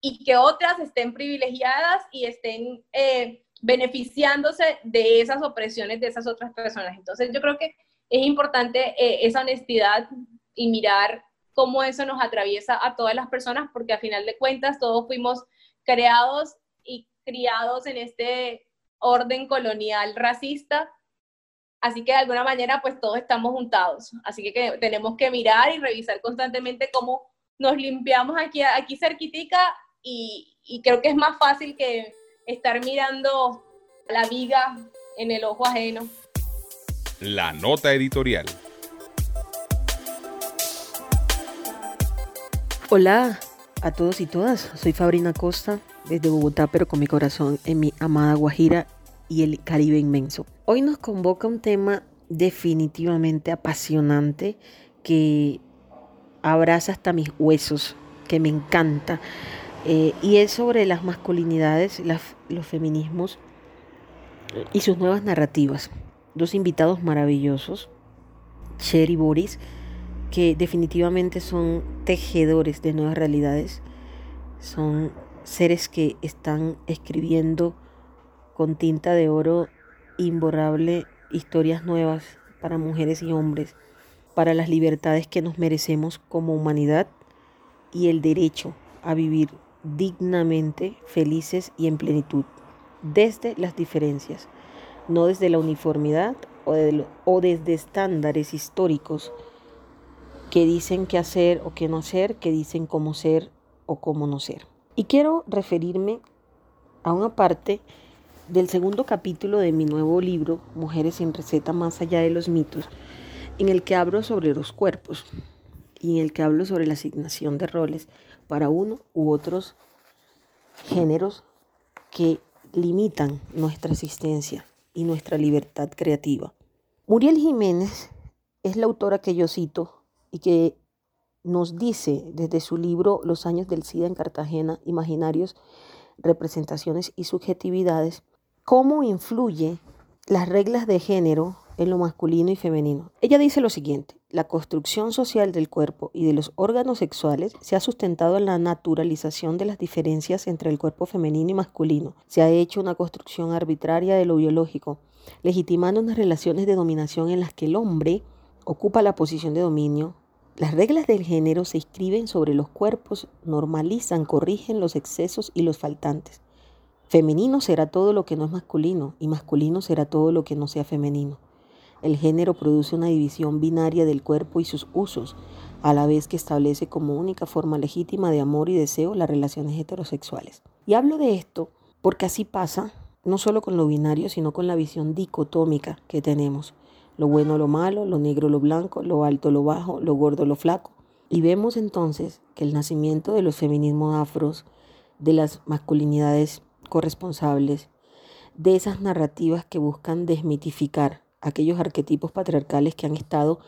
y que otras estén privilegiadas y estén eh, beneficiándose de esas opresiones de esas otras personas. Entonces yo creo que es importante eh, esa honestidad y mirar cómo eso nos atraviesa a todas las personas, porque a final de cuentas todos fuimos creados y criados en este orden colonial racista, así que de alguna manera pues todos estamos juntados, así que, tenemos que mirar y revisar constantemente cómo nos limpiamos aquí, aquí cerquitica y, y creo que es más fácil que estar mirando la viga en el ojo ajeno.
La nota editorial.
Hola a todos y todas, soy Fabrina Costa desde Bogotá, pero con mi corazón en mi amada Guajira y el Caribe inmenso. Hoy nos convoca un tema definitivamente apasionante que abraza hasta mis huesos, que me encanta eh, y es sobre las masculinidades, los feminismos y sus nuevas narrativas. Dos invitados maravillosos, Cher y Boris, que definitivamente son tejedores de nuevas realidades. Son seres que están escribiendo con tinta de oro imborrable historias nuevas para mujeres y hombres, para las libertades que nos merecemos como humanidad y el derecho a vivir dignamente, felices y en plenitud, desde las diferencias, no desde la uniformidad o, desde estándares históricos que dicen qué hacer o qué no hacer, que dicen cómo ser o cómo no ser. Y quiero referirme a una parte del segundo capítulo de mi nuevo libro, Mujeres sin receta más allá de los mitos, en el que hablo sobre los cuerpos y en el que hablo sobre la asignación de roles para uno u otros géneros que limitan nuestra existencia y nuestra libertad creativa. Muriel Jiménez es la autora que yo cito y que nos dice desde su libro Los años del SIDA en Cartagena, Imaginarios, Representaciones y Subjetividades, cómo influye las reglas de género en lo masculino y femenino. Ella dice lo siguiente, la construcción social del cuerpo y de los órganos sexuales se ha sustentado en la naturalización de las diferencias entre el cuerpo femenino y masculino. Se ha hecho una construcción arbitraria de lo biológico, legitimando unas relaciones de dominación en las que el hombre ocupa la posición de dominio. Las reglas del género se inscriben sobre los cuerpos, normalizan, corrigen los excesos y los faltantes. Femenino será todo lo que no es masculino y masculino será todo lo que no sea femenino. El género produce una división binaria del cuerpo y sus usos, a la vez que establece como única forma legítima de amor y deseo las relaciones heterosexuales. Y hablo de esto porque así pasa no solo con lo binario, sino con la visión dicotómica que tenemos. Lo bueno, lo malo, lo negro, lo blanco, lo alto, lo bajo, lo gordo, lo flaco. Y vemos entonces que el nacimiento de los feminismos afros, de las masculinidades corresponsables, de esas narrativas que buscan desmitificar aquellos arquetipos patriarcales que han estado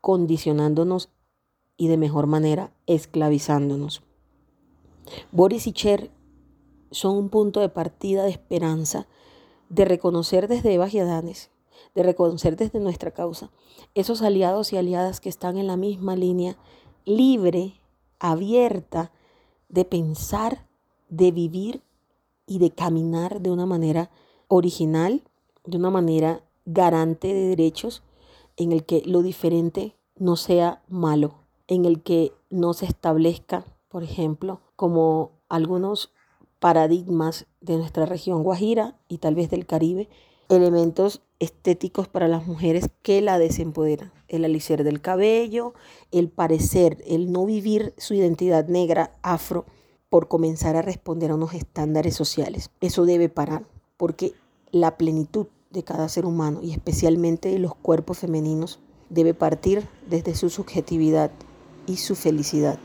condicionándonos y de mejor manera esclavizándonos. Boris y Cher son un punto de partida de esperanza, de reconocer desde Eva y Adanes, de reconocer desde nuestra causa esos aliados y aliadas que están en la misma línea, libre, abierta, de pensar, de vivir y de caminar de una manera original, de una manera garante de derechos en el que lo diferente no sea malo, en el que no se establezca, por ejemplo, como algunos paradigmas de nuestra región Guajira y tal vez del Caribe, elementos estéticos para las mujeres que la desempoderan. El alicer del cabello, el parecer, el no vivir su identidad negra, afro, por comenzar a responder a unos estándares sociales. Eso debe parar, porque la plenitud de cada ser humano y especialmente de los cuerpos femeninos debe partir desde su subjetividad y su felicidad.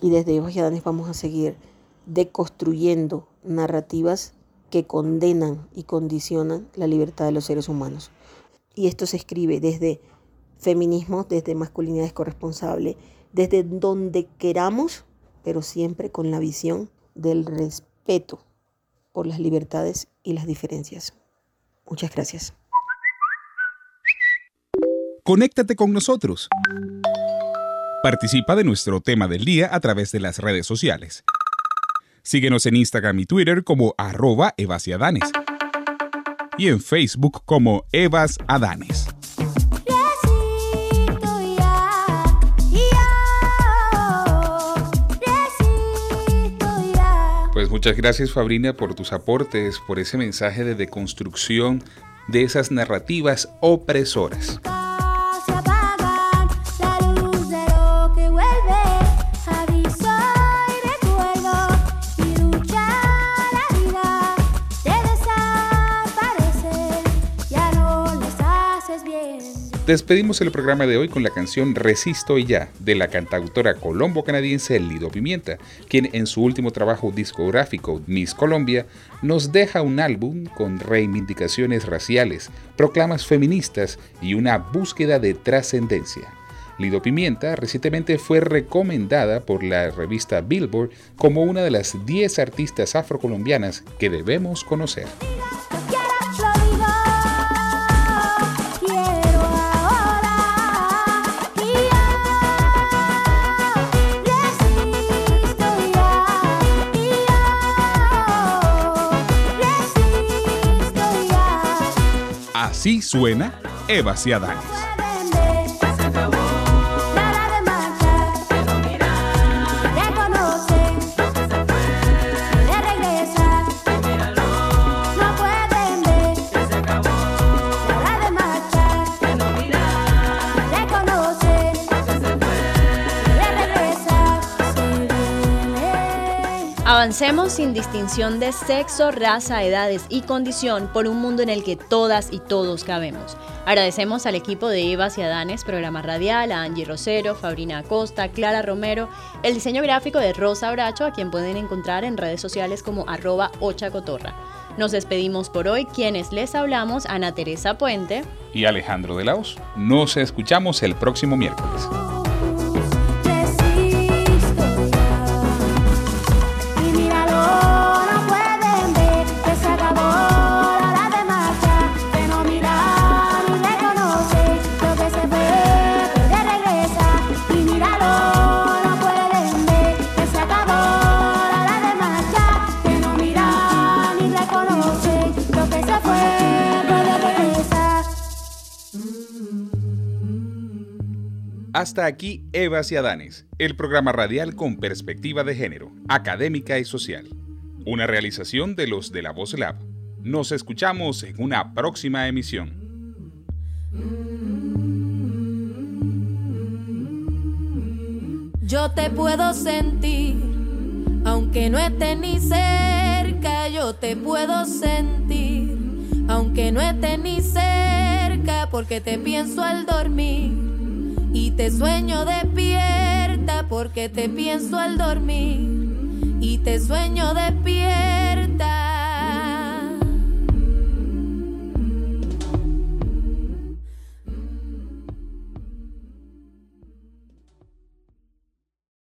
Y desde Evas y Adanes vamos a seguir deconstruyendo narrativas que condenan y condicionan la libertad de los seres humanos. Y esto se escribe desde feminismo, desde masculinidades corresponsables, desde donde queramos, pero siempre con la visión del respeto por las libertades y las diferencias. Muchas gracias.
Conéctate con nosotros. Participa de nuestro tema del día a través de las redes sociales.
Síguenos en Instagram y Twitter como arroba evasiadanes y en Facebook como Evas Adanes. Muchas gracias Fabrina por tus aportes, por ese mensaje de deconstrucción de esas narrativas opresoras. Despedimos el programa de hoy con la canción Resisto y ya de la cantautora colombo-canadiense Lido Pimienta, quien en su último trabajo discográfico Miss Colombia nos deja un álbum con reivindicaciones raciales, proclamas feministas y una búsqueda de trascendencia. Lido Pimienta recientemente fue recomendada por la revista Billboard como una de las 10 artistas afrocolombianas que debemos conocer. Así suena Eva Ciadanes.
Avancemos sin distinción de sexo, raza, edades y condición por un mundo en el que todas y todos cabemos. Agradecemos al equipo de Eva y Adanes, programa radial, a Angie Rosero, Fabrina Acosta, Clara Romero, el diseño gráfico de Rosa Bracho, a quien pueden encontrar en redes sociales como arroba ochacotorra. Nos despedimos por hoy, quienes les hablamos, Ana Teresa Puente
y Alejandro de Laos. Nos escuchamos el próximo miércoles. Hasta aquí Evas y Adanes, el programa radial con perspectiva de género, académica y social. Una realización de los de la Voz Lab. Nos escuchamos en una próxima emisión.
Yo te puedo sentir, aunque no esté ni cerca, yo te puedo sentir, aunque no esté ni cerca, porque te pienso al dormir y te sueño despierta porque te pienso al dormir. Y te sueño despierta